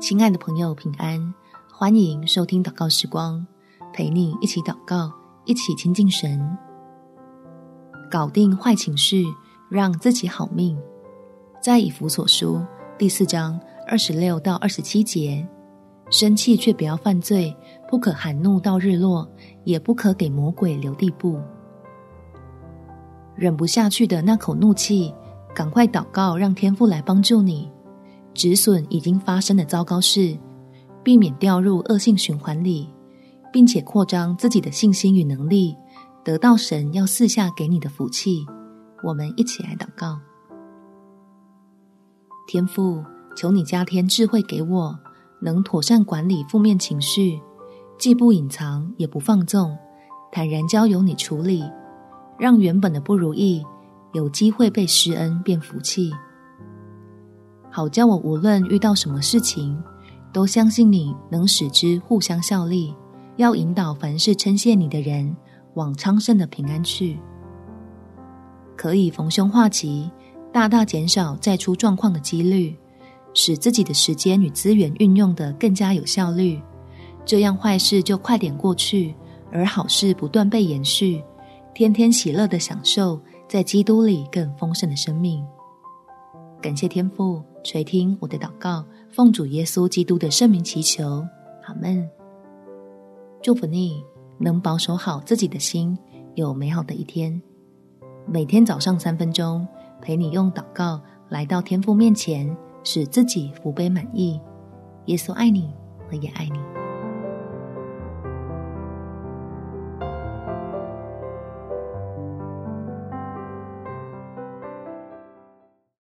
亲爱的朋友，平安！欢迎收听祷告时光，陪你一起祷告，一起亲近神，搞定坏情绪，让自己好命。在以弗所书第四章二十六到二十七节，生气却不要犯罪，不可含怒到日落，也不可给魔鬼留地步。忍不下去的那口怒气，赶快祷告，让天父来帮助你。止损已经发生的糟糕事，避免掉入恶性循环里，并且扩张自己的信心与能力，得到神要赐下给你的福气。我们一起来祷告：天父，求你加添智慧给我，能妥善管理负面情绪，既不隐藏，也不放纵，坦然交由你处理，让原本的不如意有机会被施恩变福气。好叫我无论遇到什么事情，都相信你能使之互相效力，要引导凡事称谢你的人往昌盛的平安去，可以逢凶化吉，大大减少再出状况的几率，使自己的时间与资源运用得更加有效率，这样坏事就快点过去，而好事不断被延续，天天喜乐的享受在基督里更丰盛的生命。感谢天父垂听我的祷告，奉主耶稣基督的圣名祈求，阿门。祝福你能保守好自己的心，有美好的一天。每天早上三分钟，陪你用祷告来到天父面前，使自己福杯满溢。耶稣爱你，我也爱你。